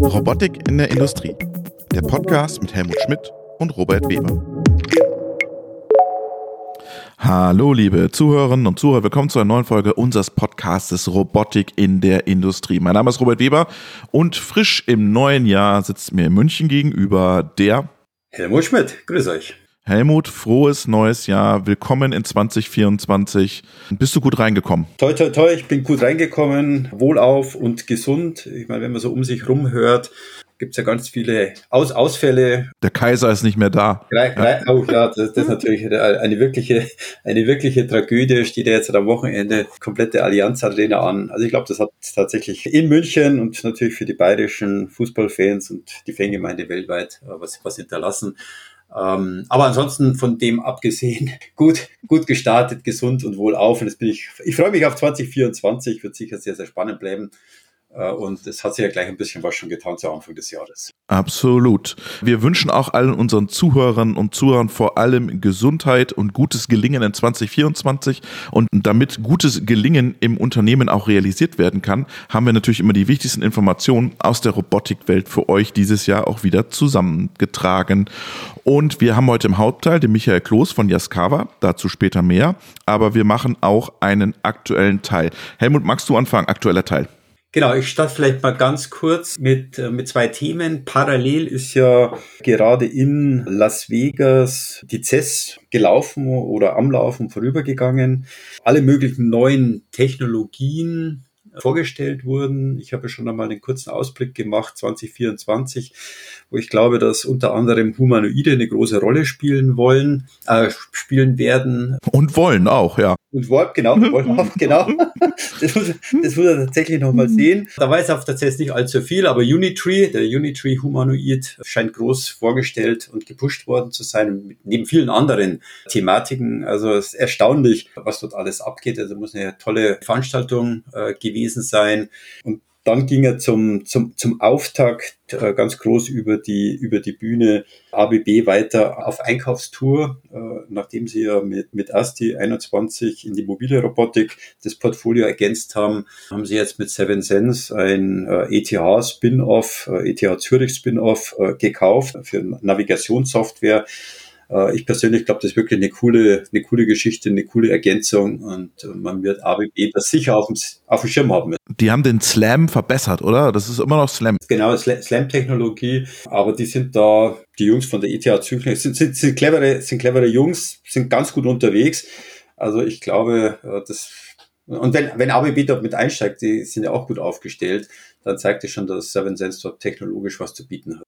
Robotik in der Industrie. Der Podcast mit Helmut Schmidt und Robert Weber. Hallo, liebe Zuhörerinnen und Zuhörer, willkommen zu einer neuen Folge unseres Podcastes Robotik in der Industrie. Mein Name ist Robert Weber und frisch im neuen Jahr sitzt mir in München gegenüber der Helmut Schmidt. Grüß euch. Helmut, frohes neues Jahr. Willkommen in 2024. Bist du gut reingekommen? Toi, toi, toi. Ich bin gut reingekommen, wohlauf und gesund. Ich meine, wenn man so um sich rum hört, gibt es ja ganz viele Aus Ausfälle. Der Kaiser ist nicht mehr da. Ja. Oh ja, das, das, ist natürlich eine wirkliche, eine wirkliche Tragödie. Steht ja jetzt am Wochenende komplette Allianz Arena an. Also ich glaube, das hat tatsächlich in München und natürlich für die bayerischen Fußballfans und die Fangemeinde weltweit äh, was, was hinterlassen. Ähm, aber ansonsten von dem abgesehen, gut, gut gestartet, gesund und wohlauf. Und das bin ich, ich freue mich auf 2024, wird sicher sehr, sehr spannend bleiben. Äh, und es hat sich ja gleich ein bisschen was schon getan zu Anfang des Jahres. Absolut. Wir wünschen auch allen unseren Zuhörern und Zuhörern vor allem Gesundheit und gutes Gelingen in 2024. Und damit gutes Gelingen im Unternehmen auch realisiert werden kann, haben wir natürlich immer die wichtigsten Informationen aus der Robotikwelt für euch dieses Jahr auch wieder zusammengetragen. Und wir haben heute im Hauptteil den Michael Kloß von Jaskawa, dazu später mehr. Aber wir machen auch einen aktuellen Teil. Helmut, magst du anfangen? Aktueller Teil. Genau, ich starte vielleicht mal ganz kurz mit, äh, mit zwei Themen. Parallel ist ja gerade in Las Vegas die CES gelaufen oder am Laufen vorübergegangen. Alle möglichen neuen Technologien vorgestellt wurden. Ich habe schon einmal einen kurzen Ausblick gemacht, 2024, wo ich glaube, dass unter anderem Humanoide eine große Rolle spielen wollen, äh, spielen werden. Und wollen auch, ja. Und wollen, genau, auch, genau. Das muss, das muss er tatsächlich nochmal sehen. Da weiß er auf der CES nicht allzu viel, aber Unitree, der Unitree Humanoid, scheint groß vorgestellt und gepusht worden zu sein, neben vielen anderen Thematiken. Also es ist erstaunlich, was dort alles abgeht. Also muss eine tolle Veranstaltung äh, gewesen sein. Und dann ging er zum, zum, zum Auftakt äh, ganz groß über die, über die Bühne ABB weiter auf Einkaufstour, äh, nachdem sie ja mit, mit ASTI 21 in die mobile Robotik das Portfolio ergänzt haben, haben sie jetzt mit Seven Sense ein äh, ETH-Spin-Off, äh, ETH Zürich Spin-Off äh, gekauft für Navigationssoftware ich persönlich glaube, das ist wirklich eine coole, eine coole Geschichte, eine coole Ergänzung und äh, man wird ABB das sicher auf dem, auf dem Schirm haben. Die haben den Slam verbessert, oder? Das ist immer noch Slam. Genau, Slam-Technologie, aber die sind da, die Jungs von der ETH Zürich, sind, sind, sind clevere, sind clevere Jungs, sind ganz gut unterwegs. Also ich glaube, äh, das und wenn, wenn ABB dort mit einsteigt, die sind ja auch gut aufgestellt, dann zeigt es schon, dass Seven Sense dort technologisch was zu bieten hat.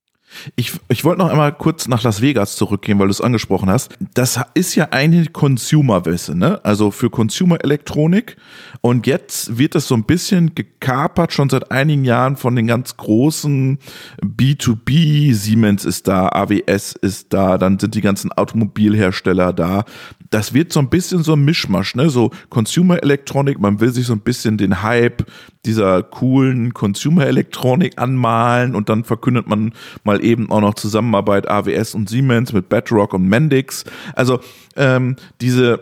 Ich, ich wollte noch einmal kurz nach Las Vegas zurückgehen, weil du es angesprochen hast. Das ist ja eine Consumer-Wesse, ne? Also für Consumer-Elektronik. Und jetzt wird das so ein bisschen gekapert, schon seit einigen Jahren von den ganz großen B2B. Siemens ist da, AWS ist da, dann sind die ganzen Automobilhersteller da. Das wird so ein bisschen so ein Mischmasch, ne? So Consumer-Elektronik, man will sich so ein bisschen den Hype dieser coolen Consumer-Elektronik anmalen und dann verkündet man mal eben auch noch Zusammenarbeit AWS und Siemens mit Bedrock und Mendix. Also ähm, diese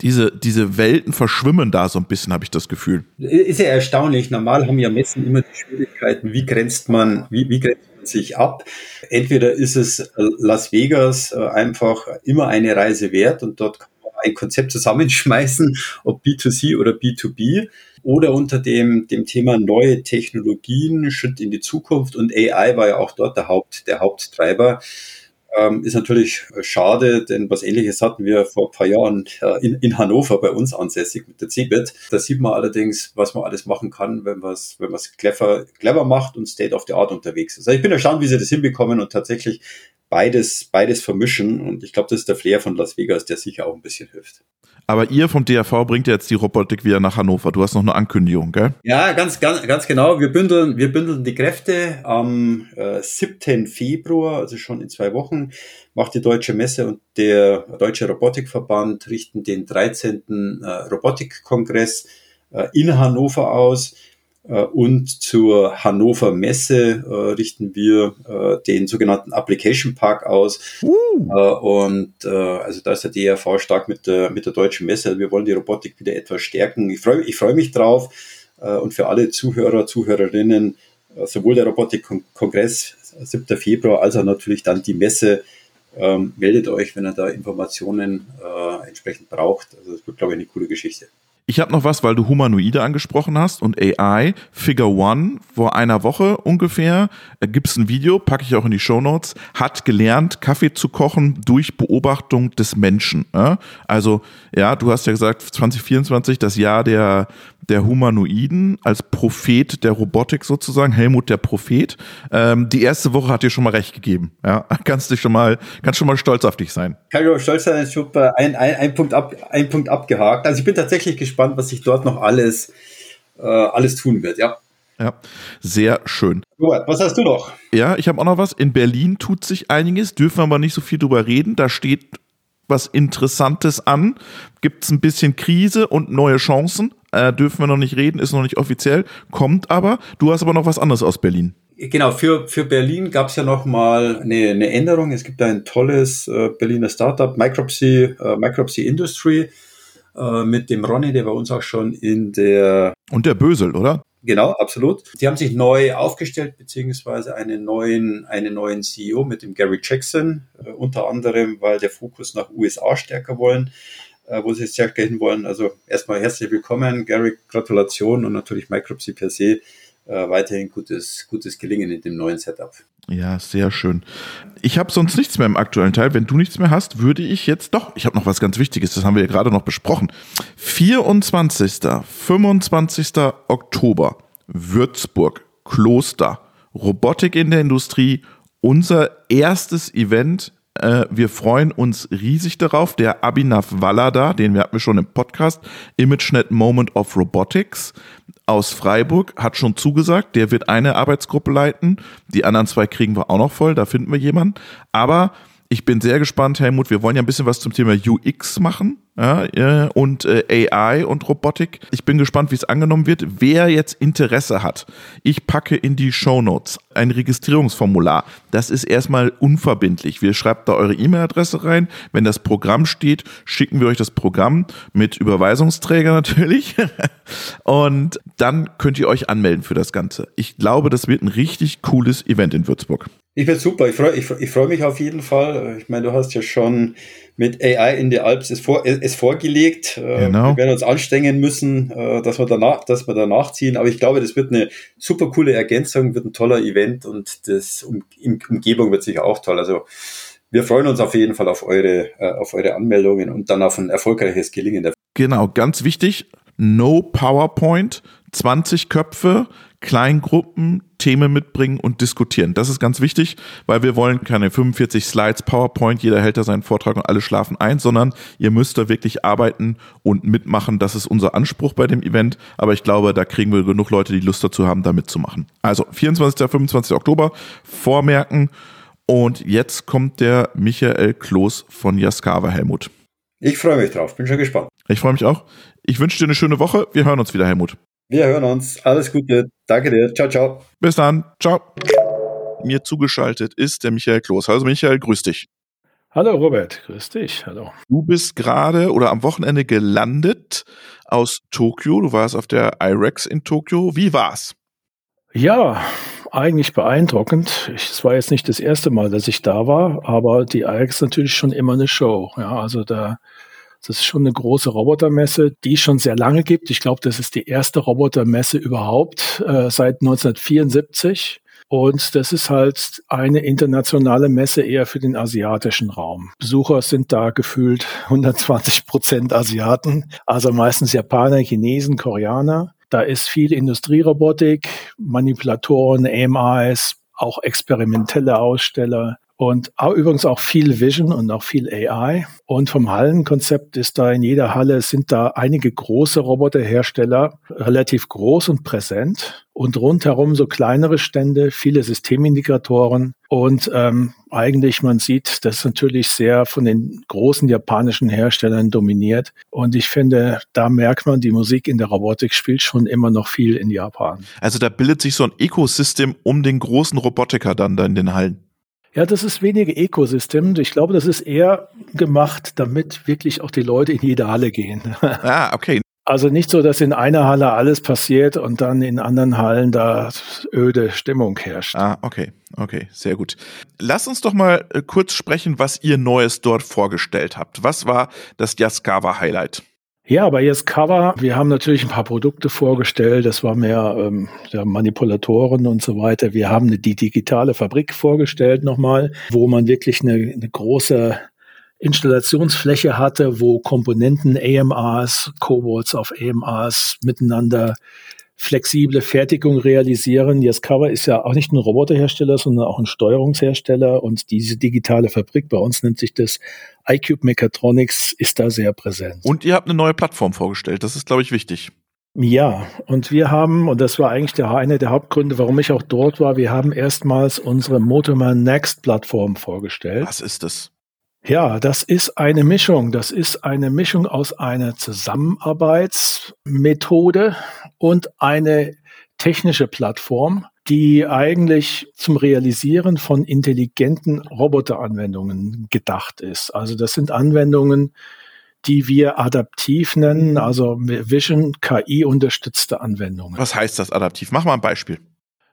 diese, diese Welten verschwimmen da so ein bisschen, habe ich das Gefühl. Ist ja erstaunlich. Normal haben ja Messen immer die Schwierigkeiten, wie grenzt man, wie, wie grenzt sich ab? Entweder ist es Las Vegas äh, einfach immer eine Reise wert und dort kann man ein Konzept zusammenschmeißen, ob B2C oder B2B oder unter dem, dem Thema neue Technologien, Schritt in die Zukunft und AI war ja auch dort der Haupt, der Haupttreiber. Ähm, ist natürlich schade, denn was ähnliches hatten wir vor ein paar Jahren äh, in, in Hannover bei uns ansässig mit der CeBIT. Da sieht man allerdings, was man alles machen kann, wenn man es wenn clever, clever macht und State of the Art unterwegs ist. Also ich bin erstaunt, wie sie das hinbekommen und tatsächlich beides, beides vermischen. Und ich glaube, das ist der Flair von Las Vegas, der sicher auch ein bisschen hilft. Aber ihr vom DRV bringt ja jetzt die Robotik wieder nach Hannover. Du hast noch eine Ankündigung, gell? Ja, ganz, ganz, ganz genau. Wir bündeln, wir bündeln die Kräfte. Am äh, 7. Februar, also schon in zwei Wochen, macht die Deutsche Messe und der Deutsche Robotikverband richten den 13. Äh, Robotikkongress äh, in Hannover aus. Äh, und zur Hannover Messe äh, richten wir äh, den sogenannten Application Park aus. Uh. Äh, und äh, also da ist der DRV stark mit der, mit der deutschen Messe. Wir wollen die Robotik wieder etwas stärken. Ich freue ich freu mich drauf. Äh, und für alle Zuhörer, Zuhörerinnen, sowohl der Robotik-Kongress 7. Februar als auch natürlich dann die Messe. Ähm, meldet euch, wenn ihr da Informationen entsprechend braucht. Also das wird, glaube ich, eine coole Geschichte. Ich habe noch was, weil du Humanoide angesprochen hast und AI. Figure One vor einer Woche ungefähr äh, gibt's ein Video, packe ich auch in die Show Notes. Hat gelernt, Kaffee zu kochen durch Beobachtung des Menschen. Äh? Also ja, du hast ja gesagt 2024 das Jahr der der Humanoiden als Prophet der Robotik sozusagen, Helmut der Prophet. Ähm, die erste Woche hat dir schon mal recht gegeben. Ja, kannst du schon mal, kannst schon mal stolz auf dich sein. Kann ich auch stolz sein, super. Ein, ein, ein, Punkt ab, ein Punkt abgehakt. Also ich bin tatsächlich gespannt, was sich dort noch alles, äh, alles tun wird, ja. Ja, sehr schön. Robert, was hast du noch? Ja, ich habe auch noch was. In Berlin tut sich einiges, dürfen wir aber nicht so viel drüber reden. Da steht was Interessantes an. Gibt es ein bisschen Krise und neue Chancen. Äh, dürfen wir noch nicht reden, ist noch nicht offiziell, kommt aber. Du hast aber noch was anderes aus Berlin. Genau, für, für Berlin gab es ja noch mal eine, eine Änderung. Es gibt ein tolles äh, Berliner Startup, Micropsy, äh, Micropsy Industry, äh, mit dem Ronny, der bei uns auch schon in der... Und der Bösel, oder? Genau, absolut. Die haben sich neu aufgestellt, beziehungsweise einen neuen, einen neuen CEO mit dem Gary Jackson, äh, unter anderem, weil der Fokus nach USA stärker wollen, äh, wo sie stärker hin wollen. Also erstmal herzlich willkommen, Gary, Gratulation und natürlich Micropsy per se. Äh, weiterhin gutes, gutes Gelingen in dem neuen Setup. Ja, sehr schön. Ich habe sonst nichts mehr im aktuellen Teil. Wenn du nichts mehr hast, würde ich jetzt doch, ich habe noch was ganz Wichtiges, das haben wir ja gerade noch besprochen. 24. 25. Oktober, Würzburg, Kloster, Robotik in der Industrie, unser erstes Event äh, wir freuen uns riesig darauf. Der Abhinav Wallada, den wir hatten wir schon im Podcast, ImageNet Moment of Robotics aus Freiburg, hat schon zugesagt. Der wird eine Arbeitsgruppe leiten. Die anderen zwei kriegen wir auch noch voll. Da finden wir jemanden. Aber ich bin sehr gespannt, Helmut. Wir wollen ja ein bisschen was zum Thema UX machen ja, und äh, AI und Robotik. Ich bin gespannt, wie es angenommen wird. Wer jetzt Interesse hat, ich packe in die Show Notes ein Registrierungsformular. Das ist erstmal unverbindlich. Wir schreibt da eure E-Mail-Adresse rein. Wenn das Programm steht, schicken wir euch das Programm mit Überweisungsträger natürlich. und dann könnt ihr euch anmelden für das Ganze. Ich glaube, das wird ein richtig cooles Event in Würzburg. Ich bin super. Ich freue ich, ich freu mich auf jeden Fall. Ich meine, du hast ja schon mit AI in der Alps es, vor, es vorgelegt. Äh, genau. Wir werden uns anstrengen müssen, äh, dass wir danach, dass wir danach ziehen. Aber ich glaube, das wird eine super coole Ergänzung, wird ein toller Event und das um, Umgebung wird sicher auch toll. Also wir freuen uns auf jeden Fall auf eure, äh, auf eure Anmeldungen und dann auf ein erfolgreiches Gelingen. Genau, ganz wichtig. No PowerPoint, 20 Köpfe, Kleingruppen, Themen mitbringen und diskutieren. Das ist ganz wichtig, weil wir wollen keine 45 Slides, PowerPoint, jeder hält da seinen Vortrag und alle schlafen ein, sondern ihr müsst da wirklich arbeiten und mitmachen. Das ist unser Anspruch bei dem Event. Aber ich glaube, da kriegen wir genug Leute, die Lust dazu haben, da mitzumachen. Also 24. 25. Oktober, vormerken. Und jetzt kommt der Michael Kloß von Jaskawa Helmut. Ich freue mich drauf, bin schon gespannt. Ich freue mich auch. Ich wünsche dir eine schöne Woche. Wir hören uns wieder, Helmut. Wir hören uns. Alles Gute. Danke dir. Ciao, ciao. Bis dann. Ciao. Mir zugeschaltet ist der Michael Kloß. Also Michael, grüß dich. Hallo Robert, grüß dich. Hallo. Du bist gerade oder am Wochenende gelandet aus Tokio. Du warst auf der IREX in Tokio. Wie war's? Ja, eigentlich beeindruckend. Es war jetzt nicht das erste Mal, dass ich da war, aber die IREX ist natürlich schon immer eine Show. Ja, also da das ist schon eine große Robotermesse, die es schon sehr lange gibt. Ich glaube, das ist die erste Robotermesse überhaupt äh, seit 1974. Und das ist halt eine internationale Messe eher für den asiatischen Raum. Besucher sind da gefühlt 120 Prozent Asiaten, also meistens Japaner, Chinesen, Koreaner. Da ist viel Industrierobotik, Manipulatoren, AMIs, auch experimentelle Aussteller. Und auch, übrigens auch viel Vision und auch viel AI. Und vom Hallenkonzept ist da in jeder Halle sind da einige große Roboterhersteller relativ groß und präsent. Und rundherum so kleinere Stände, viele Systemindikatoren. Und ähm, eigentlich, man sieht, das ist natürlich sehr von den großen japanischen Herstellern dominiert. Und ich finde, da merkt man, die Musik in der Robotik spielt schon immer noch viel in Japan. Also da bildet sich so ein Ökosystem um den großen Robotiker dann da in den Hallen. Ja, das ist weniger Ökosystem. Ich glaube, das ist eher gemacht, damit wirklich auch die Leute in jede Halle gehen. Ah, okay. Also nicht so, dass in einer Halle alles passiert und dann in anderen Hallen da öde Stimmung herrscht. Ah, okay, okay, sehr gut. Lass uns doch mal äh, kurz sprechen, was ihr Neues dort vorgestellt habt. Was war das Yaskawa Highlight? Ja, bei Yaskawa, wir haben natürlich ein paar Produkte vorgestellt. Das war mehr ähm, Manipulatoren und so weiter. Wir haben die digitale Fabrik vorgestellt nochmal, wo man wirklich eine, eine große Installationsfläche hatte, wo Komponenten AMRs, Cobots auf AMRs miteinander flexible Fertigung realisieren. Yaskawa ist ja auch nicht ein Roboterhersteller, sondern auch ein Steuerungshersteller und diese digitale Fabrik, bei uns nennt sich das iCube Mechatronics, ist da sehr präsent. Und ihr habt eine neue Plattform vorgestellt, das ist, glaube ich, wichtig. Ja, und wir haben, und das war eigentlich der, einer der Hauptgründe, warum ich auch dort war, wir haben erstmals unsere Motorman Next Plattform vorgestellt. Was ist das? Ja, das ist eine Mischung. Das ist eine Mischung aus einer Zusammenarbeitsmethode und eine technische Plattform, die eigentlich zum Realisieren von intelligenten Roboteranwendungen gedacht ist. Also das sind Anwendungen, die wir adaptiv nennen, also Vision KI unterstützte Anwendungen. Was heißt das adaptiv? Mach mal ein Beispiel.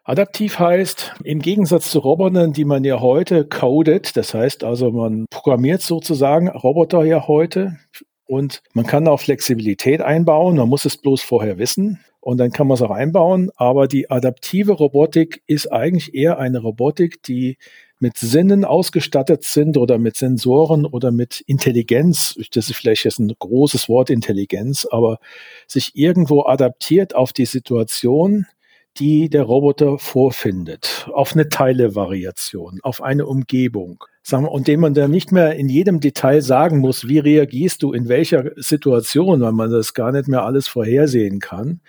Adaptiv heißt, im Gegensatz zu Robotern, die man ja heute codet, das heißt also, man programmiert sozusagen Roboter ja heute und man kann auch Flexibilität einbauen, man muss es bloß vorher wissen und dann kann man es auch einbauen, aber die adaptive Robotik ist eigentlich eher eine Robotik, die mit Sinnen ausgestattet sind oder mit Sensoren oder mit Intelligenz, das ist vielleicht jetzt ein großes Wort Intelligenz, aber sich irgendwo adaptiert auf die Situation, die der Roboter vorfindet, auf eine Teilevariation, auf eine Umgebung. Und dem man dann nicht mehr in jedem Detail sagen muss, wie reagierst du in welcher Situation, weil man das gar nicht mehr alles vorhersehen kann,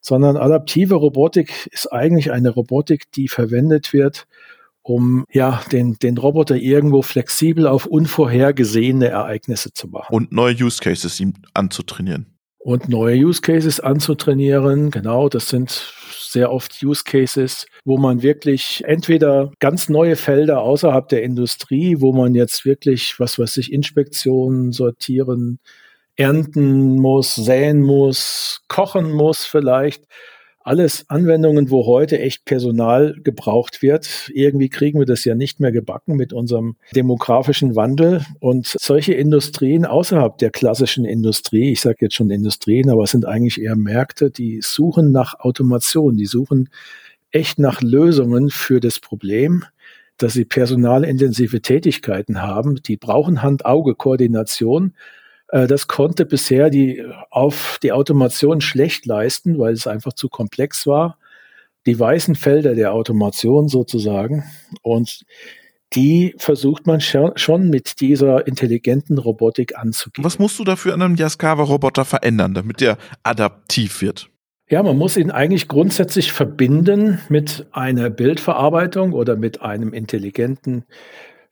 sondern adaptive Robotik ist eigentlich eine Robotik, die verwendet wird, um ja den, den Roboter irgendwo flexibel auf unvorhergesehene Ereignisse zu machen. Und neue Use Cases ihm anzutrainieren. Und neue Use Cases anzutrainieren, genau, das sind sehr oft Use Cases, wo man wirklich entweder ganz neue Felder außerhalb der Industrie, wo man jetzt wirklich, was weiß ich, Inspektionen, sortieren, ernten muss, säen muss, kochen muss vielleicht, alles Anwendungen, wo heute echt Personal gebraucht wird. Irgendwie kriegen wir das ja nicht mehr gebacken mit unserem demografischen Wandel. Und solche Industrien außerhalb der klassischen Industrie, ich sage jetzt schon Industrien, aber es sind eigentlich eher Märkte, die suchen nach Automation, die suchen echt nach Lösungen für das Problem dass sie personalintensive Tätigkeiten haben. Die brauchen Hand-Auge-Koordination das konnte bisher die, auf die Automation schlecht leisten, weil es einfach zu komplex war. Die weißen Felder der Automation sozusagen. Und die versucht man schon mit dieser intelligenten Robotik anzugehen. Was musst du dafür an einem Yaskawa-Roboter verändern, damit der adaptiv wird? Ja, man muss ihn eigentlich grundsätzlich verbinden mit einer Bildverarbeitung oder mit einem intelligenten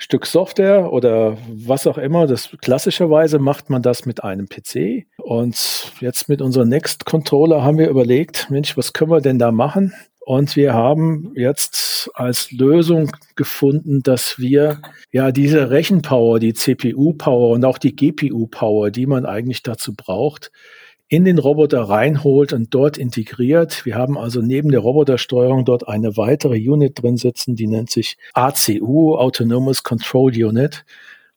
Stück Software oder was auch immer. Das klassischerweise macht man das mit einem PC. Und jetzt mit unserem Next Controller haben wir überlegt, Mensch, was können wir denn da machen? Und wir haben jetzt als Lösung gefunden, dass wir ja diese Rechenpower, die CPU-Power und auch die GPU-Power, die man eigentlich dazu braucht, in den Roboter reinholt und dort integriert. Wir haben also neben der Robotersteuerung dort eine weitere Unit drin sitzen, die nennt sich ACU, Autonomous Control Unit.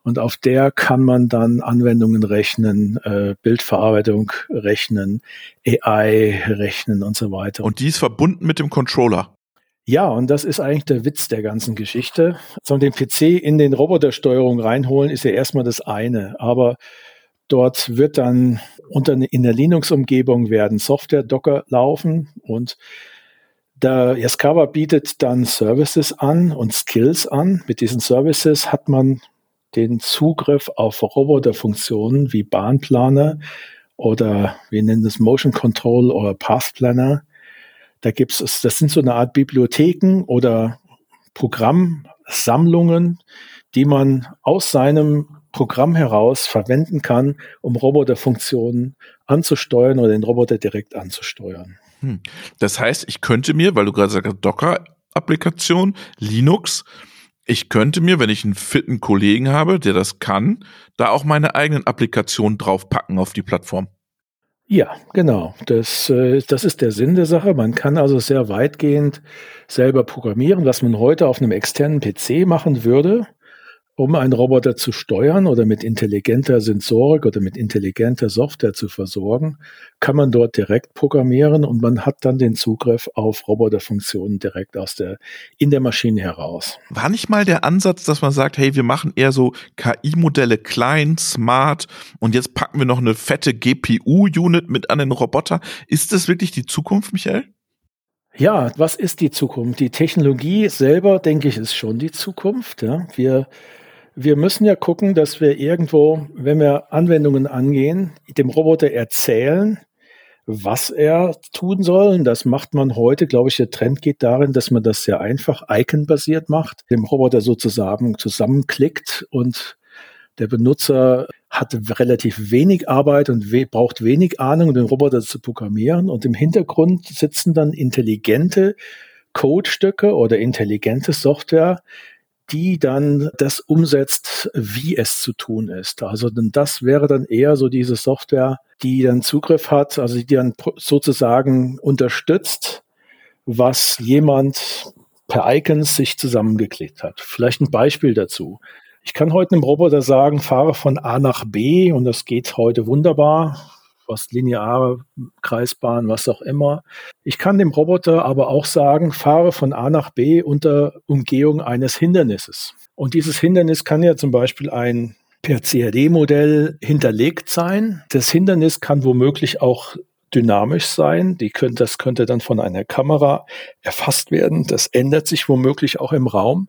Und auf der kann man dann Anwendungen rechnen, äh, Bildverarbeitung rechnen, AI rechnen und so weiter. Und die ist verbunden mit dem Controller. Ja, und das ist eigentlich der Witz der ganzen Geschichte. So den PC in den Robotersteuerung reinholen ist ja erstmal das eine. Aber Dort wird dann unter, in der Linux-Umgebung werden Software-Docker laufen und der Yaskawa bietet dann Services an und Skills an. Mit diesen Services hat man den Zugriff auf Roboterfunktionen wie Bahnplaner oder wir nennen das Motion Control oder Path Planner. Da gibt es, das sind so eine Art Bibliotheken oder Programmsammlungen, die man aus seinem Programm heraus verwenden kann, um Roboterfunktionen anzusteuern oder den Roboter direkt anzusteuern. Hm. Das heißt, ich könnte mir, weil du gerade sagst, Docker-Applikation, Linux, ich könnte mir, wenn ich einen fitten Kollegen habe, der das kann, da auch meine eigenen Applikationen draufpacken auf die Plattform. Ja, genau. Das, äh, das ist der Sinn der Sache. Man kann also sehr weitgehend selber programmieren, was man heute auf einem externen PC machen würde um einen Roboter zu steuern oder mit intelligenter Sensorik oder mit intelligenter Software zu versorgen, kann man dort direkt programmieren und man hat dann den Zugriff auf Roboterfunktionen direkt aus der, in der Maschine heraus. War nicht mal der Ansatz, dass man sagt, hey, wir machen eher so KI-Modelle klein, smart und jetzt packen wir noch eine fette GPU-Unit mit an den Roboter. Ist das wirklich die Zukunft, Michael? Ja, was ist die Zukunft? Die Technologie selber, denke ich, ist schon die Zukunft. Ja. Wir wir müssen ja gucken, dass wir irgendwo, wenn wir Anwendungen angehen, dem Roboter erzählen, was er tun soll. Und das macht man heute, glaube ich, der Trend geht darin, dass man das sehr einfach icon-basiert macht, dem Roboter sozusagen zusammenklickt und der Benutzer hat relativ wenig Arbeit und we braucht wenig Ahnung, um den Roboter zu programmieren. Und im Hintergrund sitzen dann intelligente Codestücke oder intelligente Software, die dann das umsetzt, wie es zu tun ist. Also denn das wäre dann eher so diese Software, die dann Zugriff hat, also die dann sozusagen unterstützt, was jemand per Icons sich zusammengeklickt hat. Vielleicht ein Beispiel dazu. Ich kann heute einem Roboter sagen, fahre von A nach B und das geht heute wunderbar was lineare Kreisbahn, was auch immer. Ich kann dem Roboter aber auch sagen, fahre von A nach B unter Umgehung eines Hindernisses. Und dieses Hindernis kann ja zum Beispiel ein per CAD-Modell hinterlegt sein. Das Hindernis kann womöglich auch dynamisch sein. Die können, das könnte dann von einer Kamera erfasst werden. Das ändert sich womöglich auch im Raum.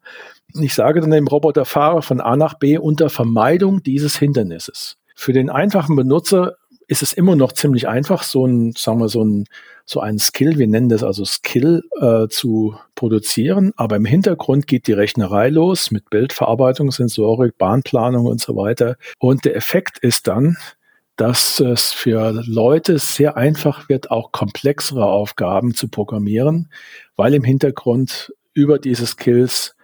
Ich sage dann dem Roboter, fahre von A nach B unter Vermeidung dieses Hindernisses. Für den einfachen Benutzer ist es immer noch ziemlich einfach, so ein, sagen wir, so ein, so ein Skill, wir nennen das also Skill, äh, zu produzieren. Aber im Hintergrund geht die Rechnerei los mit Bildverarbeitung, Sensorik, Bahnplanung und so weiter. Und der Effekt ist dann, dass es für Leute sehr einfach wird, auch komplexere Aufgaben zu programmieren, weil im Hintergrund über diese Skills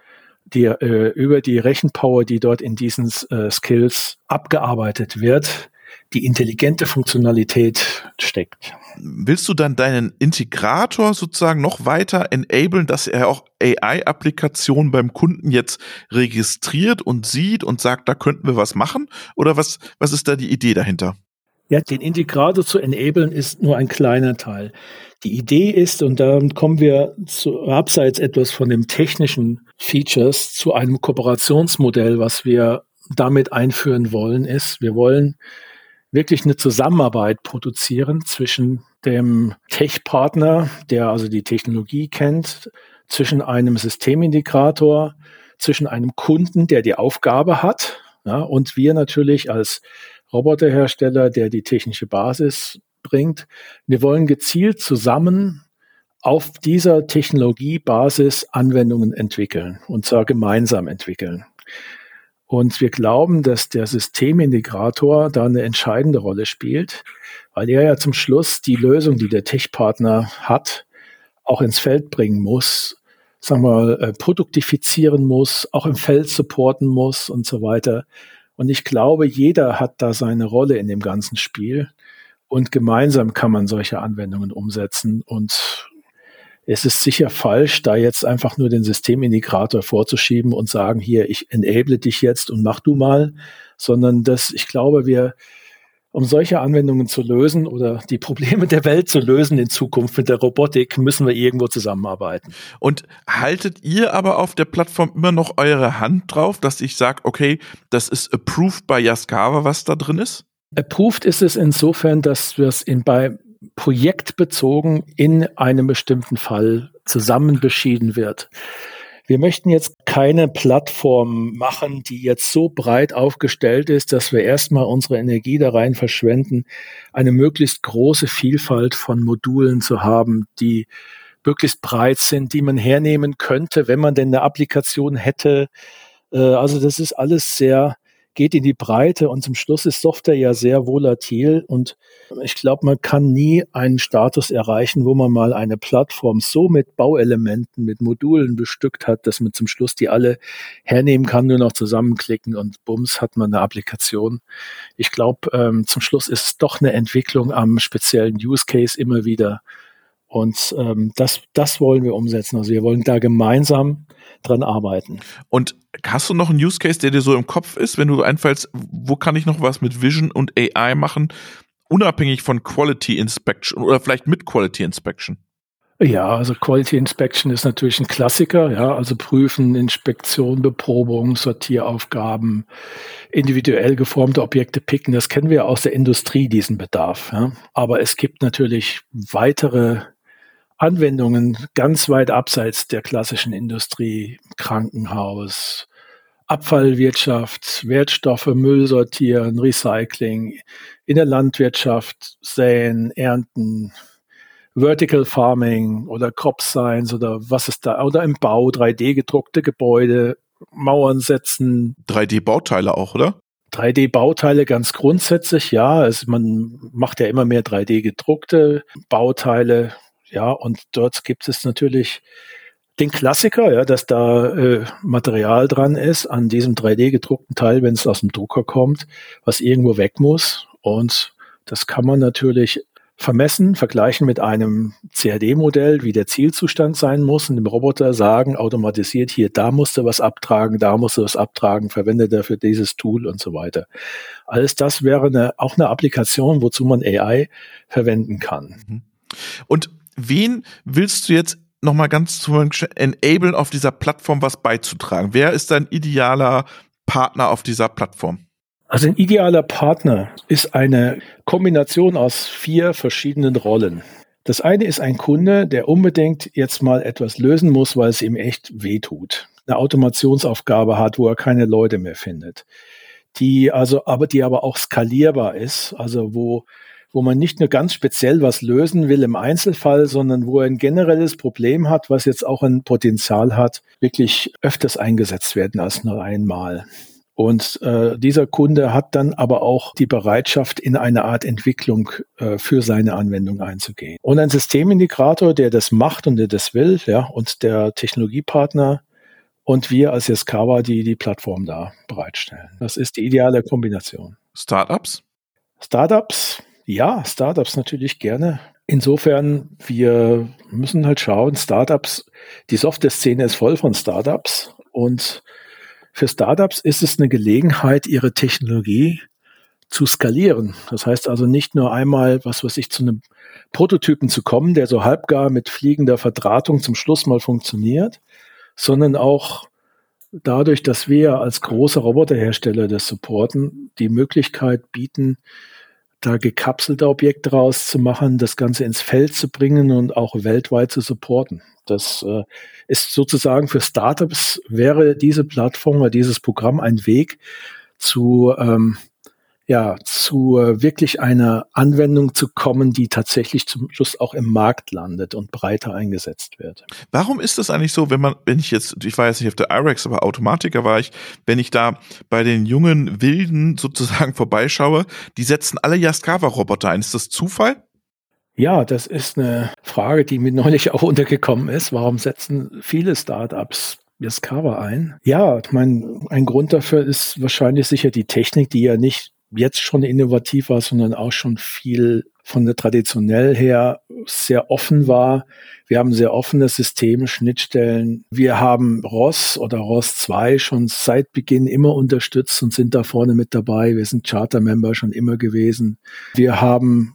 die, äh, über die Rechenpower, die dort in diesen äh, Skills abgearbeitet wird, die intelligente Funktionalität steckt. Willst du dann deinen Integrator sozusagen noch weiter enablen, dass er auch AI-Applikationen beim Kunden jetzt registriert und sieht und sagt, da könnten wir was machen? Oder was, was ist da die Idee dahinter? Ja, den Integrator zu enablen ist nur ein kleiner Teil. Die Idee ist, und dann kommen wir zu, abseits etwas von dem technischen Features zu einem Kooperationsmodell, was wir damit einführen wollen, ist, wir wollen wirklich eine Zusammenarbeit produzieren zwischen dem Tech-Partner, der also die Technologie kennt, zwischen einem Systemintegrator, zwischen einem Kunden, der die Aufgabe hat, ja, und wir natürlich als Roboterhersteller, der die technische Basis bringt. Wir wollen gezielt zusammen auf dieser Technologiebasis Anwendungen entwickeln und zwar gemeinsam entwickeln. Und wir glauben, dass der Systemintegrator da eine entscheidende Rolle spielt, weil er ja zum Schluss die Lösung, die der Tech-Partner hat, auch ins Feld bringen muss, sagen wir äh, produktifizieren muss, auch im Feld supporten muss und so weiter. Und ich glaube, jeder hat da seine Rolle in dem ganzen Spiel. Und gemeinsam kann man solche Anwendungen umsetzen. Und es ist sicher falsch, da jetzt einfach nur den Systemintegrator vorzuschieben und sagen, hier, ich enable dich jetzt und mach du mal, sondern dass ich glaube, wir, um solche Anwendungen zu lösen oder die Probleme der Welt zu lösen in Zukunft mit der Robotik, müssen wir irgendwo zusammenarbeiten. Und haltet ihr aber auf der Plattform immer noch eure Hand drauf, dass ich sage, okay, das ist approved bei Yaskawa, was da drin ist? Approved ist es insofern, dass wir es in bei projektbezogen in einem bestimmten Fall zusammen beschieden wird. Wir möchten jetzt keine Plattform machen, die jetzt so breit aufgestellt ist, dass wir erstmal unsere Energie da rein verschwenden, eine möglichst große Vielfalt von Modulen zu haben, die möglichst breit sind, die man hernehmen könnte, wenn man denn eine Applikation hätte. Äh, also das ist alles sehr geht in die Breite und zum Schluss ist Software ja sehr volatil und ich glaube, man kann nie einen Status erreichen, wo man mal eine Plattform so mit Bauelementen, mit Modulen bestückt hat, dass man zum Schluss die alle hernehmen kann, nur noch zusammenklicken und bums hat man eine Applikation. Ich glaube, ähm, zum Schluss ist es doch eine Entwicklung am speziellen Use Case immer wieder. Und ähm, das, das wollen wir umsetzen. Also wir wollen da gemeinsam dran arbeiten. Und hast du noch einen Use Case, der dir so im Kopf ist, wenn du einfallst, wo kann ich noch was mit Vision und AI machen, unabhängig von Quality Inspection oder vielleicht mit Quality Inspection? Ja, also Quality Inspection ist natürlich ein Klassiker, ja, also Prüfen, Inspektion, Beprobung, Sortieraufgaben, individuell geformte Objekte picken, das kennen wir aus der Industrie, diesen Bedarf. Ja. Aber es gibt natürlich weitere Anwendungen ganz weit abseits der klassischen Industrie, Krankenhaus, Abfallwirtschaft, Wertstoffe, Müll sortieren, Recycling, in der Landwirtschaft säen, ernten, Vertical Farming oder Crop Science oder was ist da, oder im Bau, 3D gedruckte Gebäude, Mauern setzen. 3D-Bauteile auch, oder? 3D-Bauteile ganz grundsätzlich, ja. Also man macht ja immer mehr 3D gedruckte Bauteile, ja, und dort gibt es natürlich den Klassiker, ja, dass da äh, Material dran ist an diesem 3D gedruckten Teil, wenn es aus dem Drucker kommt, was irgendwo weg muss. Und das kann man natürlich vermessen, vergleichen mit einem CAD-Modell, wie der Zielzustand sein muss und dem Roboter sagen, automatisiert hier, da musst du was abtragen, da musst du was abtragen, verwende dafür dieses Tool und so weiter. Alles das wäre eine, auch eine Applikation, wozu man AI verwenden kann. Mhm. Und wen willst du jetzt nochmal ganz zu enablen, auf dieser Plattform was beizutragen? Wer ist dein idealer Partner auf dieser Plattform? Also ein idealer Partner ist eine Kombination aus vier verschiedenen Rollen. Das eine ist ein Kunde, der unbedingt jetzt mal etwas lösen muss, weil es ihm echt wehtut. Eine Automationsaufgabe hat, wo er keine Leute mehr findet. Die also, aber die aber auch skalierbar ist, also wo wo man nicht nur ganz speziell was lösen will im Einzelfall, sondern wo er ein generelles Problem hat, was jetzt auch ein Potenzial hat, wirklich öfters eingesetzt werden als nur einmal. Und äh, dieser Kunde hat dann aber auch die Bereitschaft, in eine Art Entwicklung äh, für seine Anwendung einzugehen. Und ein Systemintegrator, der das macht und der das will, ja, und der Technologiepartner und wir als Yaskawa, die die Plattform da bereitstellen. Das ist die ideale Kombination. Startups? Startups, ja, Startups natürlich gerne. Insofern, wir müssen halt schauen, Startups, die Software-Szene ist voll von Startups und für Startups ist es eine Gelegenheit, ihre Technologie zu skalieren. Das heißt also nicht nur einmal, was weiß ich, zu einem Prototypen zu kommen, der so halbgar mit fliegender Verdrahtung zum Schluss mal funktioniert, sondern auch dadurch, dass wir als große Roboterhersteller das supporten, die Möglichkeit bieten, da gekapselte Objekte rauszumachen, das Ganze ins Feld zu bringen und auch weltweit zu supporten. Das äh, ist sozusagen für Startups wäre diese Plattform oder dieses Programm ein Weg zu ähm, ja, zu äh, wirklich einer Anwendung zu kommen, die tatsächlich zum Schluss auch im Markt landet und breiter eingesetzt wird. Warum ist das eigentlich so, wenn man, wenn ich jetzt, ich war jetzt nicht auf der IREX, aber Automatiker war ich, wenn ich da bei den jungen Wilden sozusagen vorbeischaue, die setzen alle Yaskawa-Roboter ein. Ist das Zufall? Ja, das ist eine Frage, die mir neulich auch untergekommen ist. Warum setzen viele Startups Yaskawa ein? Ja, ich meine, ein Grund dafür ist wahrscheinlich sicher die Technik, die ja nicht jetzt schon innovativ war, sondern auch schon viel von der traditionell her sehr offen war. Wir haben sehr offene Systeme, Schnittstellen. Wir haben ROS oder ROS 2 schon seit Beginn immer unterstützt und sind da vorne mit dabei. Wir sind Charter-Member schon immer gewesen. Wir haben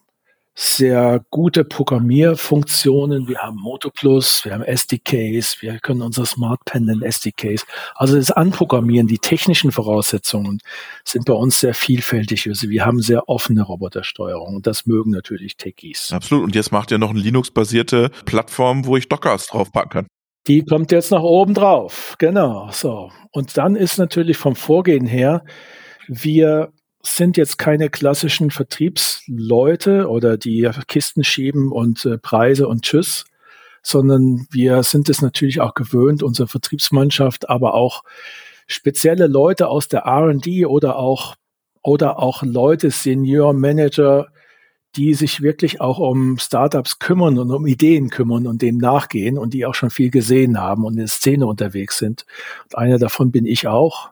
sehr gute Programmierfunktionen. Wir haben MotoPlus, wir haben SDKs, wir können unsere Smart Pen in SDKs. Also das Anprogrammieren, die technischen Voraussetzungen sind bei uns sehr vielfältig. Also wir haben sehr offene Robotersteuerung und das mögen natürlich Techies. Absolut. Und jetzt macht ihr noch eine Linux-basierte Plattform, wo ich Dockers draufpacken kann. Die kommt jetzt nach oben drauf. Genau. So. Und dann ist natürlich vom Vorgehen her, wir sind jetzt keine klassischen Vertriebsleute oder die Kisten schieben und äh, Preise und Tschüss, sondern wir sind es natürlich auch gewöhnt, unsere Vertriebsmannschaft, aber auch spezielle Leute aus der R&D oder auch oder auch Leute, Senior Manager, die sich wirklich auch um Startups kümmern und um Ideen kümmern und denen nachgehen und die auch schon viel gesehen haben und in der Szene unterwegs sind. Und einer davon bin ich auch.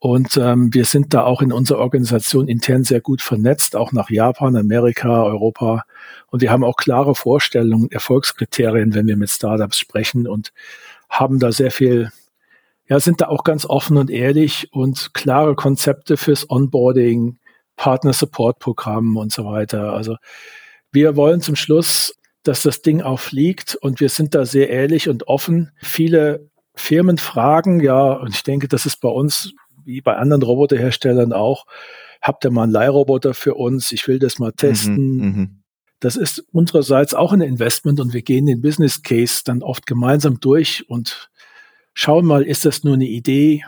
Und ähm, wir sind da auch in unserer Organisation intern sehr gut vernetzt, auch nach Japan, Amerika, Europa. Und wir haben auch klare Vorstellungen, Erfolgskriterien, wenn wir mit Startups sprechen und haben da sehr viel, ja, sind da auch ganz offen und ehrlich und klare Konzepte fürs Onboarding, Partner Support Programm und so weiter. Also wir wollen zum Schluss, dass das Ding auch fliegt und wir sind da sehr ehrlich und offen. Viele Firmen fragen, ja, und ich denke, das ist bei uns wie bei anderen Roboterherstellern auch, habt ihr mal einen Leihroboter für uns? Ich will das mal testen. Mhm, mh. Das ist unsererseits auch ein Investment und wir gehen den Business Case dann oft gemeinsam durch und schauen mal, ist das nur eine Idee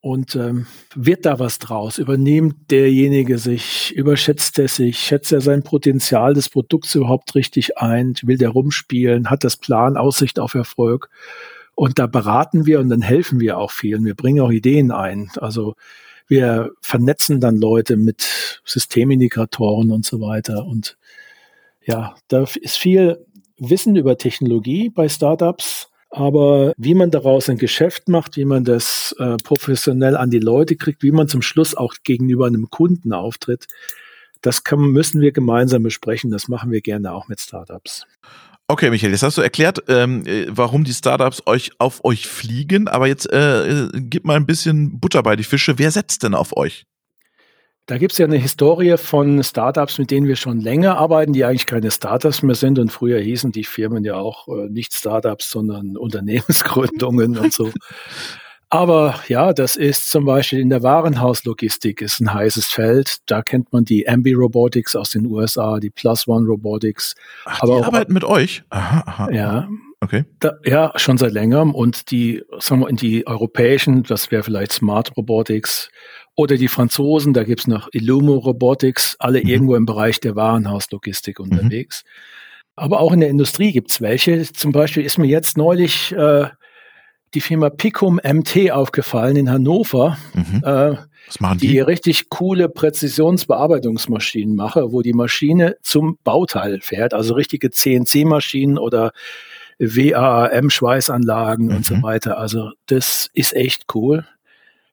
und ähm, wird da was draus? Übernimmt derjenige sich, überschätzt er sich, schätzt er sein Potenzial des Produkts überhaupt richtig ein? Will der rumspielen? Hat das Plan Aussicht auf Erfolg? Und da beraten wir und dann helfen wir auch vielen. Wir bringen auch Ideen ein. Also wir vernetzen dann Leute mit Systemindikatoren und so weiter. Und ja, da ist viel Wissen über Technologie bei Startups. Aber wie man daraus ein Geschäft macht, wie man das äh, professionell an die Leute kriegt, wie man zum Schluss auch gegenüber einem Kunden auftritt, das kann, müssen wir gemeinsam besprechen. Das machen wir gerne auch mit Startups. Okay, Michael, jetzt hast du erklärt, ähm, äh, warum die Startups euch auf euch fliegen, aber jetzt äh, gib mal ein bisschen Butter bei die Fische. Wer setzt denn auf euch? Da gibt es ja eine Historie von Startups, mit denen wir schon länger arbeiten, die eigentlich keine Startups mehr sind. Und früher hießen die Firmen ja auch äh, nicht Startups, sondern Unternehmensgründungen und so. Aber ja, das ist zum Beispiel in der Warenhauslogistik ist ein heißes Feld. Da kennt man die Ambi Robotics aus den USA, die Plus One Robotics. Ach, Aber die auch, arbeiten mit euch? Aha, aha. Ja. Okay. Da, ja, schon seit längerem. Und die, sagen wir, in die europäischen, das wäre vielleicht Smart Robotics oder die Franzosen, da gibt's noch Illumo Robotics, alle mhm. irgendwo im Bereich der Warenhauslogistik mhm. unterwegs. Mhm. Aber auch in der Industrie gibt's welche. Zum Beispiel ist mir jetzt neulich äh, die Firma Picum MT aufgefallen in Hannover. Mhm. Äh, die? Die richtig coole Präzisionsbearbeitungsmaschinen machen, wo die Maschine zum Bauteil fährt, also richtige CNC-Maschinen oder WAAM-Schweißanlagen mhm. und so mhm. weiter. Also das ist echt cool.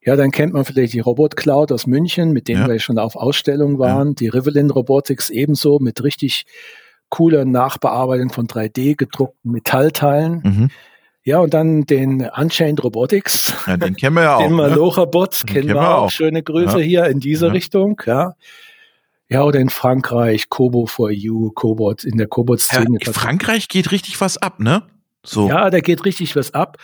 Ja, dann kennt man vielleicht die Robot Cloud aus München, mit denen ja. wir schon auf Ausstellung waren. Ja. Die Rivelin Robotics ebenso mit richtig cooler Nachbearbeitung von 3D gedruckten Metallteilen. Mhm. Ja, und dann den Unchained Robotics. Ja, den kennen wir ja auch. Den Malocha-Bot ne? kennen, kennen, wir auch. Schöne Grüße ja. hier in diese ja. Richtung, ja. Ja, oder in Frankreich, Kobo for You, Cobot, in der Cobot-Szene. Ja, in Frankreich geht richtig was ab, ne? So. Ja, da geht richtig was ab.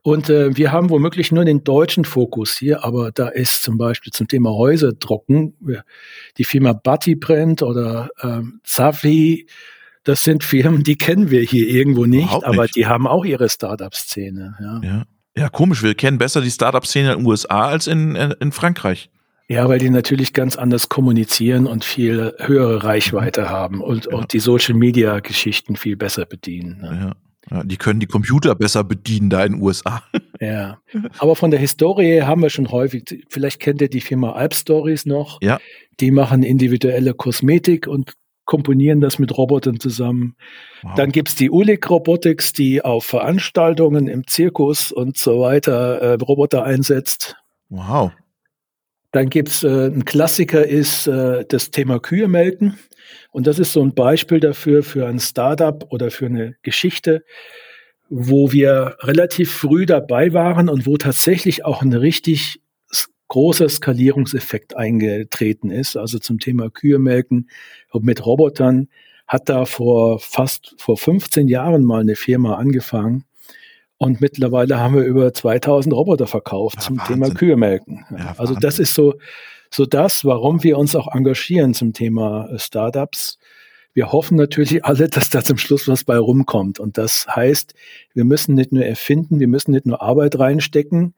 Und äh, wir haben womöglich nur den deutschen Fokus hier, aber da ist zum Beispiel zum Thema Häusedrucken die Firma Battyprint oder ähm, Zavi, das sind Firmen, die kennen wir hier irgendwo nicht, nicht. aber die haben auch ihre Startup-Szene. Ja. ja. Ja. komisch. Wir kennen besser die Startup-Szene in den USA als in, in Frankreich. Ja, weil die natürlich ganz anders kommunizieren und viel höhere Reichweite haben und, ja. und die Social Media Geschichten viel besser bedienen. Ne? Ja. ja. die können die Computer besser bedienen da in den USA. Ja. Aber von der Historie haben wir schon häufig, vielleicht kennt ihr die Firma Alp Stories noch. Ja. Die machen individuelle Kosmetik und komponieren das mit Robotern zusammen. Wow. Dann gibt's die Ulik Robotics, die auf Veranstaltungen im Zirkus und so weiter äh, Roboter einsetzt. Wow. Dann gibt's äh, ein Klassiker ist äh, das Thema Kühe melken. Und das ist so ein Beispiel dafür, für ein Startup oder für eine Geschichte, wo wir relativ früh dabei waren und wo tatsächlich auch eine richtig großer Skalierungseffekt eingetreten ist. Also zum Thema Kühe melken mit Robotern hat da vor fast vor 15 Jahren mal eine Firma angefangen. Und mittlerweile haben wir über 2000 Roboter verkauft ja, zum Wahnsinn. Thema Kühe melken. Ja, also das ist so, so das, warum wir uns auch engagieren zum Thema äh, Startups. Wir hoffen natürlich alle, dass da zum Schluss was bei rumkommt. Und das heißt, wir müssen nicht nur erfinden, wir müssen nicht nur Arbeit reinstecken,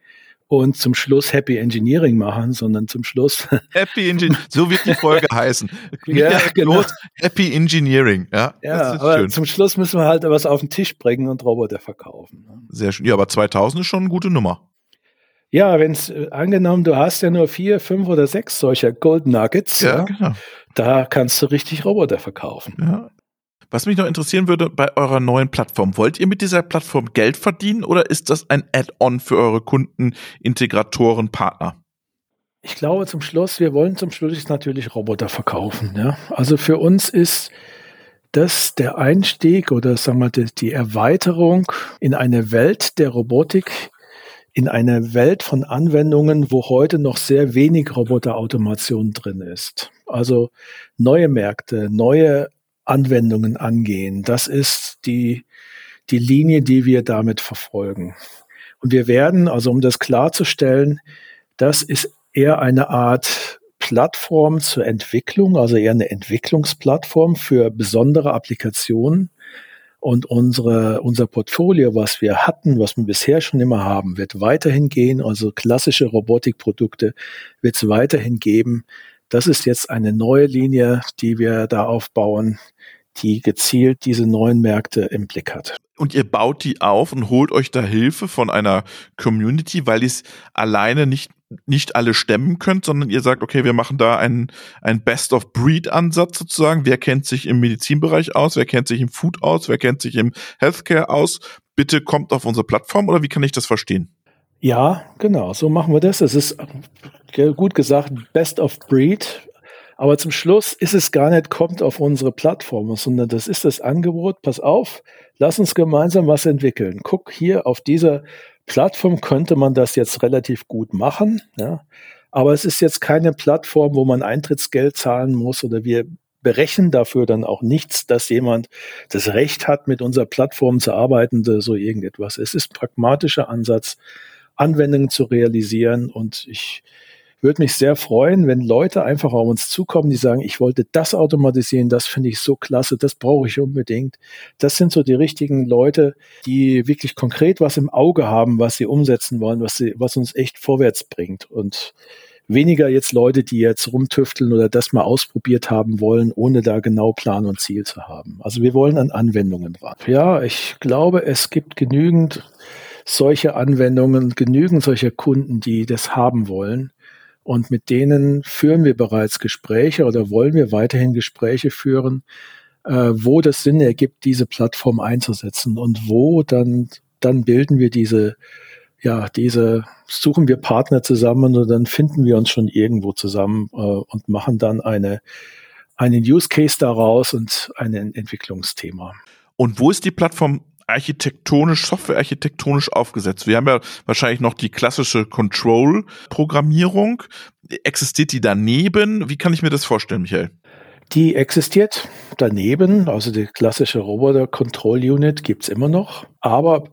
und zum Schluss Happy Engineering machen, sondern zum Schluss. Happy Engineering, so wird die Folge heißen. ja, genau. Happy Engineering, ja. Ja, aber schön. zum Schluss müssen wir halt was auf den Tisch bringen und Roboter verkaufen. Ne? Sehr schön. Ja, aber 2000 ist schon eine gute Nummer. Ja, wenn es äh, angenommen, du hast ja nur vier, fünf oder sechs solcher Gold Nuggets, ja, ja, genau. da kannst du richtig Roboter verkaufen. Ja. Was mich noch interessieren würde bei eurer neuen Plattform, wollt ihr mit dieser Plattform Geld verdienen oder ist das ein Add-on für eure Kunden, Integratoren, Partner? Ich glaube zum Schluss, wir wollen zum Schluss natürlich Roboter verkaufen. Ja? Also für uns ist das der Einstieg oder sagen wir die, die Erweiterung in eine Welt der Robotik, in eine Welt von Anwendungen, wo heute noch sehr wenig Roboterautomation drin ist. Also neue Märkte, neue Anwendungen angehen. Das ist die, die Linie, die wir damit verfolgen. Und wir werden, also um das klarzustellen, das ist eher eine Art Plattform zur Entwicklung, also eher eine Entwicklungsplattform für besondere Applikationen. Und unsere, unser Portfolio, was wir hatten, was wir bisher schon immer haben, wird weiterhin gehen. Also klassische Robotikprodukte wird es weiterhin geben. Das ist jetzt eine neue Linie, die wir da aufbauen, die gezielt diese neuen Märkte im Blick hat. Und ihr baut die auf und holt euch da Hilfe von einer Community, weil ihr es alleine nicht, nicht alle stemmen könnt, sondern ihr sagt, okay, wir machen da einen, einen Best-of-Breed-Ansatz sozusagen. Wer kennt sich im Medizinbereich aus? Wer kennt sich im Food aus? Wer kennt sich im Healthcare aus? Bitte kommt auf unsere Plattform oder wie kann ich das verstehen? Ja, genau, so machen wir das. Es ist gut gesagt, Best of Breed. Aber zum Schluss ist es gar nicht, kommt auf unsere Plattform, sondern das ist das Angebot. Pass auf, lass uns gemeinsam was entwickeln. Guck hier auf dieser Plattform könnte man das jetzt relativ gut machen. Ja. Aber es ist jetzt keine Plattform, wo man Eintrittsgeld zahlen muss oder wir berechnen dafür dann auch nichts, dass jemand das Recht hat, mit unserer Plattform zu arbeiten oder so irgendetwas. Es ist pragmatischer Ansatz. Anwendungen zu realisieren. Und ich würde mich sehr freuen, wenn Leute einfach auf uns zukommen, die sagen, ich wollte das automatisieren, das finde ich so klasse, das brauche ich unbedingt. Das sind so die richtigen Leute, die wirklich konkret was im Auge haben, was sie umsetzen wollen, was sie, was uns echt vorwärts bringt. Und weniger jetzt Leute, die jetzt rumtüfteln oder das mal ausprobiert haben wollen, ohne da genau Plan und Ziel zu haben. Also wir wollen an Anwendungen ran. Ja, ich glaube, es gibt genügend solche Anwendungen, genügend solcher Kunden, die das haben wollen. Und mit denen führen wir bereits Gespräche oder wollen wir weiterhin Gespräche führen, äh, wo das Sinn ergibt, diese Plattform einzusetzen und wo dann, dann bilden wir diese, ja, diese, suchen wir Partner zusammen und dann finden wir uns schon irgendwo zusammen äh, und machen dann eine, einen Use Case daraus und ein Entwicklungsthema. Und wo ist die Plattform architektonisch, softwarearchitektonisch aufgesetzt. Wir haben ja wahrscheinlich noch die klassische Control-Programmierung. Existiert die daneben? Wie kann ich mir das vorstellen, Michael? Die existiert daneben, also die klassische Roboter Control Unit gibt es immer noch, aber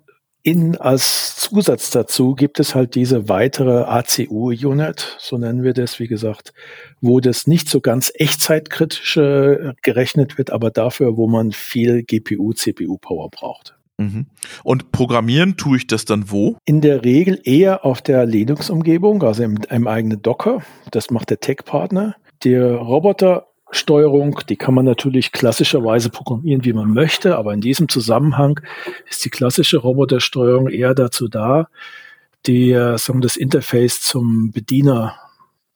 in, als Zusatz dazu gibt es halt diese weitere ACU-Unit, so nennen wir das, wie gesagt, wo das nicht so ganz echtzeitkritische gerechnet wird, aber dafür, wo man viel GPU, CPU-Power braucht. Mhm. Und programmieren tue ich das dann wo? In der Regel eher auf der Linux-Umgebung, also im, im eigenen Docker. Das macht der Tech-Partner. Der Robotersteuerung, die kann man natürlich klassischerweise programmieren, wie man möchte, aber in diesem Zusammenhang ist die klassische Robotersteuerung eher dazu da, die, äh, sagen, das Interface zum Bediener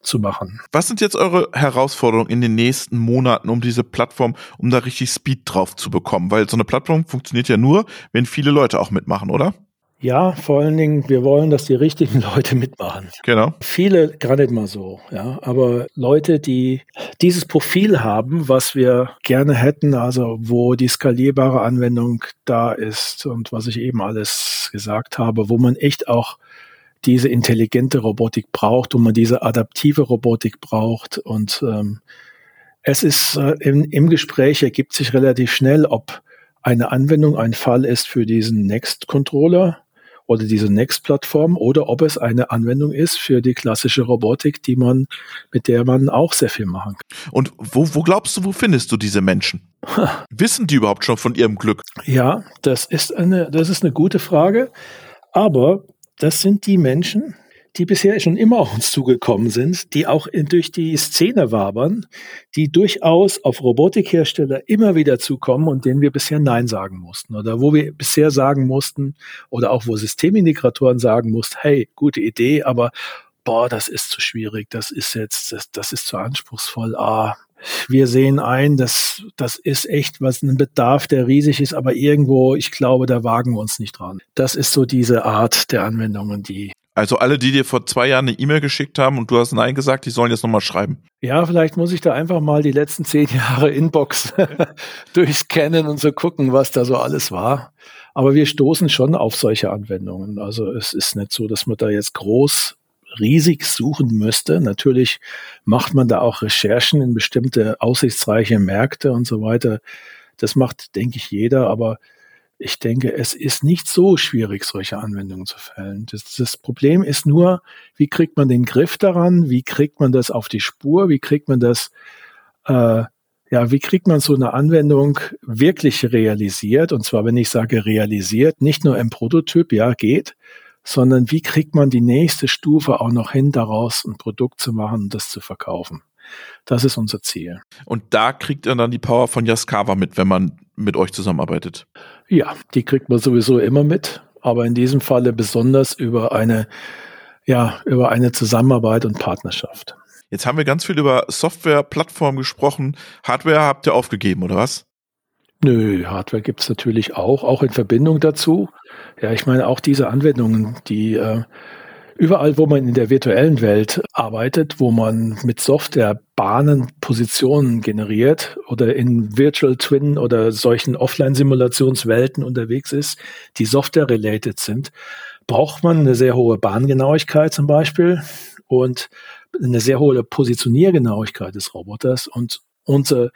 zu machen. Was sind jetzt eure Herausforderungen in den nächsten Monaten, um diese Plattform, um da richtig Speed drauf zu bekommen? Weil so eine Plattform funktioniert ja nur, wenn viele Leute auch mitmachen, oder? Ja, vor allen Dingen, wir wollen, dass die richtigen Leute mitmachen. Genau. Viele gar nicht mal so, ja. Aber Leute, die dieses Profil haben, was wir gerne hätten, also wo die skalierbare Anwendung da ist und was ich eben alles gesagt habe, wo man echt auch diese intelligente Robotik braucht, wo man diese adaptive Robotik braucht. Und ähm, es ist äh, im, im Gespräch ergibt sich relativ schnell, ob eine Anwendung ein Fall ist für diesen Next-Controller oder diese Next-Plattform oder ob es eine Anwendung ist für die klassische Robotik, die man, mit der man auch sehr viel machen kann. Und wo, wo glaubst du, wo findest du diese Menschen? Wissen die überhaupt schon von ihrem Glück? Ja, das ist eine, das ist eine gute Frage. Aber das sind die Menschen, die bisher schon immer auf uns zugekommen sind, die auch in, durch die Szene wabern, die durchaus auf Robotikhersteller immer wieder zukommen und denen wir bisher Nein sagen mussten. Oder wo wir bisher sagen mussten, oder auch wo Systemintegratoren sagen mussten, hey, gute Idee, aber boah, das ist zu schwierig, das ist jetzt, das, das ist zu anspruchsvoll, ah, wir sehen ein, dass das ist echt was ein Bedarf, der riesig ist, aber irgendwo, ich glaube, da wagen wir uns nicht dran. Das ist so diese Art der Anwendungen, die also alle, die dir vor zwei Jahren eine E-Mail geschickt haben und du hast Nein gesagt, die sollen jetzt nochmal schreiben. Ja, vielleicht muss ich da einfach mal die letzten zehn Jahre Inbox durchscannen und so gucken, was da so alles war. Aber wir stoßen schon auf solche Anwendungen. Also es ist nicht so, dass man da jetzt groß riesig suchen müsste. Natürlich macht man da auch Recherchen in bestimmte aussichtsreiche Märkte und so weiter. Das macht, denke ich, jeder, aber ich denke, es ist nicht so schwierig, solche Anwendungen zu fällen. Das, das, Problem ist nur, wie kriegt man den Griff daran? Wie kriegt man das auf die Spur? Wie kriegt man das, äh, ja, wie kriegt man so eine Anwendung wirklich realisiert? Und zwar, wenn ich sage realisiert, nicht nur im Prototyp, ja, geht, sondern wie kriegt man die nächste Stufe auch noch hin, daraus ein Produkt zu machen und das zu verkaufen. Das ist unser Ziel. Und da kriegt ihr dann die Power von Yaskawa mit, wenn man mit euch zusammenarbeitet. Ja, die kriegt man sowieso immer mit, aber in diesem Falle besonders über eine, ja, über eine Zusammenarbeit und Partnerschaft. Jetzt haben wir ganz viel über Software-Plattformen gesprochen. Hardware habt ihr aufgegeben, oder was? Nö, Hardware gibt's natürlich auch, auch in Verbindung dazu. Ja, ich meine, auch diese Anwendungen, die äh, überall, wo man in der virtuellen Welt arbeitet, wo man mit Software Bahnen, Positionen generiert oder in Virtual Twin oder solchen Offline-Simulationswelten unterwegs ist, die Software-related sind, braucht man eine sehr hohe Bahngenauigkeit zum Beispiel und eine sehr hohe Positioniergenauigkeit des Roboters und unser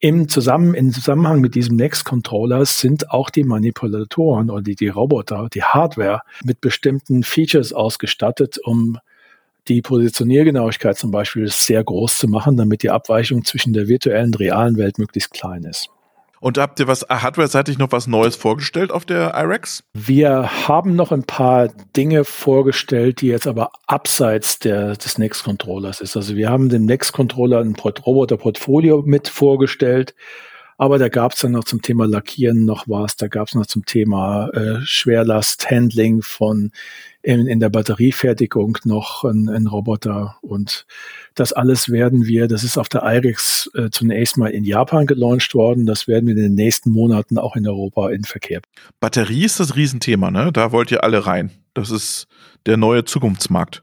im, zusammen, im Zusammenhang mit diesem Next Controller sind auch die Manipulatoren oder die, die Roboter, die Hardware mit bestimmten Features ausgestattet, um die Positioniergenauigkeit zum Beispiel sehr groß zu machen, damit die Abweichung zwischen der virtuellen und realen Welt möglichst klein ist. Und habt ihr was hardware-seitig noch was Neues vorgestellt auf der IREX? Wir haben noch ein paar Dinge vorgestellt, die jetzt aber abseits der, des Next Controllers ist. Also wir haben dem Next Controller ein Roboter-Portfolio mit vorgestellt. Aber da gab es dann noch zum Thema Lackieren noch was, da gab es noch zum Thema äh, Schwerlast-Handling von in, in der Batteriefertigung noch ein, ein, Roboter. Und das alles werden wir, das ist auf der IRIX äh, zunächst mal in Japan gelauncht worden. Das werden wir in den nächsten Monaten auch in Europa in Verkehr. Batterie ist das Riesenthema, ne? Da wollt ihr alle rein. Das ist der neue Zukunftsmarkt.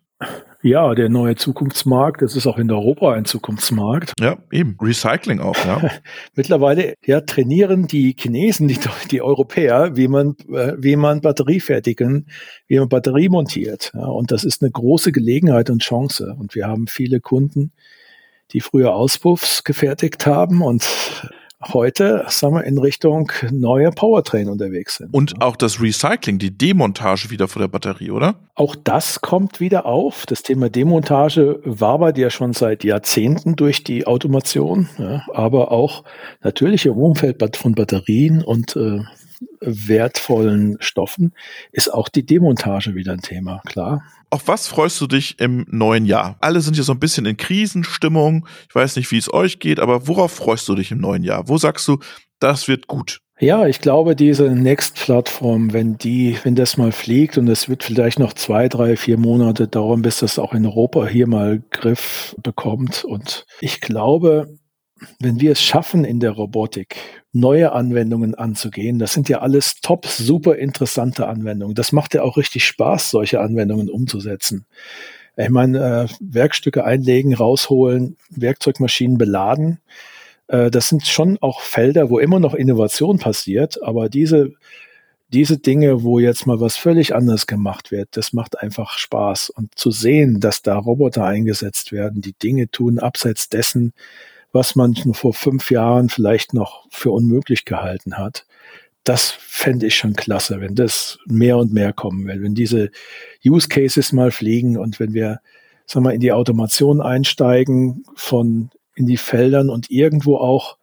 Ja, der neue Zukunftsmarkt, das ist auch in Europa ein Zukunftsmarkt. Ja, eben. Recycling auch, ja. Mittlerweile ja, trainieren die Chinesen, die, die Europäer, wie man, äh, wie man Batterie fertigen, wie man Batterie montiert. Ja, und das ist eine große Gelegenheit und Chance. Und wir haben viele Kunden, die früher Auspuffs gefertigt haben und heute, sagen wir, in Richtung neue Powertrain unterwegs sind. Und auch das Recycling, die Demontage wieder von der Batterie, oder? Auch das kommt wieder auf. Das Thema Demontage war bei dir schon seit Jahrzehnten durch die Automation, ja, aber auch natürlich im Umfeld von Batterien und äh, wertvollen Stoffen ist auch die Demontage wieder ein Thema, klar. Auf was freust du dich im neuen Jahr? Alle sind hier so ein bisschen in Krisenstimmung. Ich weiß nicht, wie es euch geht, aber worauf freust du dich im neuen Jahr? Wo sagst du, das wird gut? Ja, ich glaube, diese Next-Plattform, wenn die, wenn das mal fliegt und es wird vielleicht noch zwei, drei, vier Monate dauern, bis das auch in Europa hier mal Griff bekommt. Und ich glaube, wenn wir es schaffen, in der Robotik neue Anwendungen anzugehen, das sind ja alles top, super interessante Anwendungen. Das macht ja auch richtig Spaß, solche Anwendungen umzusetzen. Ich meine, äh, Werkstücke einlegen, rausholen, Werkzeugmaschinen beladen. Äh, das sind schon auch Felder, wo immer noch Innovation passiert, aber diese diese Dinge, wo jetzt mal was völlig anderes gemacht wird, das macht einfach Spaß. Und zu sehen, dass da Roboter eingesetzt werden, die Dinge tun, abseits dessen, was man vor fünf Jahren vielleicht noch für unmöglich gehalten hat. Das fände ich schon klasse, wenn das mehr und mehr kommen will, wenn diese Use Cases mal fliegen und wenn wir, sagen wir, in die Automation einsteigen von in die Feldern und irgendwo auch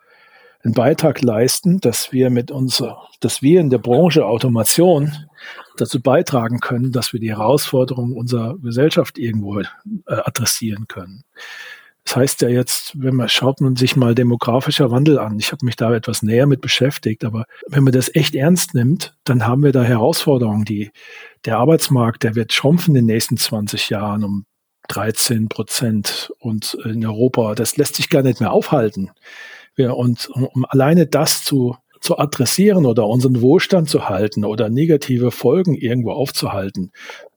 einen Beitrag leisten, dass wir mit unserer, dass wir in der Branche Automation dazu beitragen können, dass wir die Herausforderungen unserer Gesellschaft irgendwo äh, adressieren können. Das heißt ja jetzt, wenn man schaut man sich mal demografischer Wandel an. Ich habe mich da etwas näher mit beschäftigt, aber wenn man das echt ernst nimmt, dann haben wir da Herausforderungen. Die, der Arbeitsmarkt, der wird schrumpfen in den nächsten 20 Jahren um 13 Prozent und in Europa, das lässt sich gar nicht mehr aufhalten. Ja, und um, um alleine das zu, zu adressieren oder unseren Wohlstand zu halten oder negative Folgen irgendwo aufzuhalten,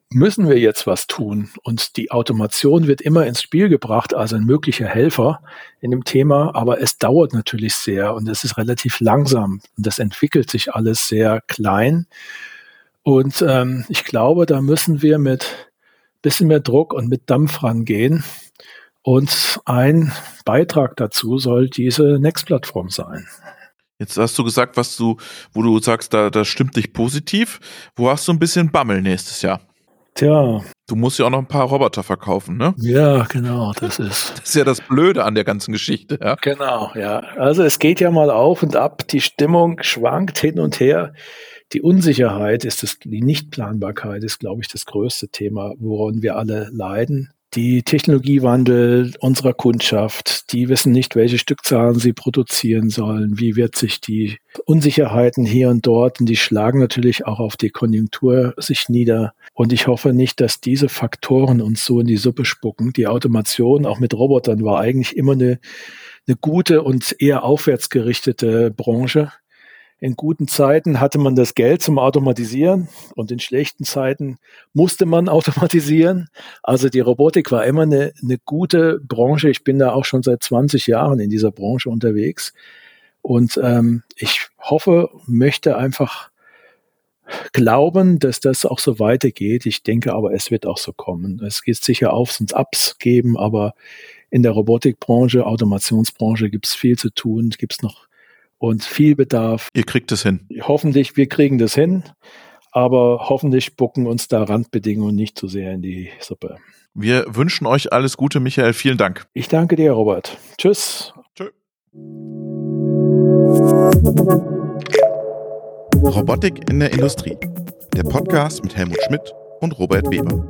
müssen wir jetzt was tun. Und die Automation wird immer ins Spiel gebracht als ein möglicher Helfer in dem Thema, aber es dauert natürlich sehr und es ist relativ langsam und das entwickelt sich alles sehr klein. Und ähm, ich glaube, da müssen wir mit bisschen mehr Druck und mit Dampf rangehen. Und ein Beitrag dazu soll diese Next-Plattform sein. Jetzt hast du gesagt, was du, wo du sagst, da, das stimmt dich positiv. Wo hast du ein bisschen Bammel nächstes Jahr? Tja. Du musst ja auch noch ein paar Roboter verkaufen, ne? Ja, genau, das ist. Das ist ja das Blöde an der ganzen Geschichte, ja. Genau, ja. Also es geht ja mal auf und ab, die Stimmung schwankt hin und her. Die Unsicherheit ist das, die Nichtplanbarkeit ist, glaube ich, das größte Thema, woran wir alle leiden die Technologiewandel unserer Kundschaft, die wissen nicht, welche Stückzahlen sie produzieren sollen, wie wird sich die Unsicherheiten hier und dort, und die schlagen natürlich auch auf die Konjunktur sich nieder. Und ich hoffe nicht, dass diese Faktoren uns so in die Suppe spucken. Die Automation, auch mit Robotern, war eigentlich immer eine, eine gute und eher aufwärtsgerichtete Branche. In guten Zeiten hatte man das Geld zum Automatisieren und in schlechten Zeiten musste man automatisieren. Also die Robotik war immer eine, eine gute Branche. Ich bin da auch schon seit 20 Jahren in dieser Branche unterwegs. Und ähm, ich hoffe, möchte einfach glauben, dass das auch so weitergeht. Ich denke aber, es wird auch so kommen. Es geht sicher Aufs und Abs geben, aber in der Robotikbranche, Automationsbranche gibt es viel zu tun, gibt es noch und viel Bedarf. Ihr kriegt es hin. Hoffentlich, wir kriegen das hin, aber hoffentlich bucken uns da Randbedingungen nicht zu sehr in die Suppe. Wir wünschen euch alles Gute, Michael. Vielen Dank. Ich danke dir, Robert. Tschüss. Tschö. Robotik in der Industrie. Der Podcast mit Helmut Schmidt und Robert Weber.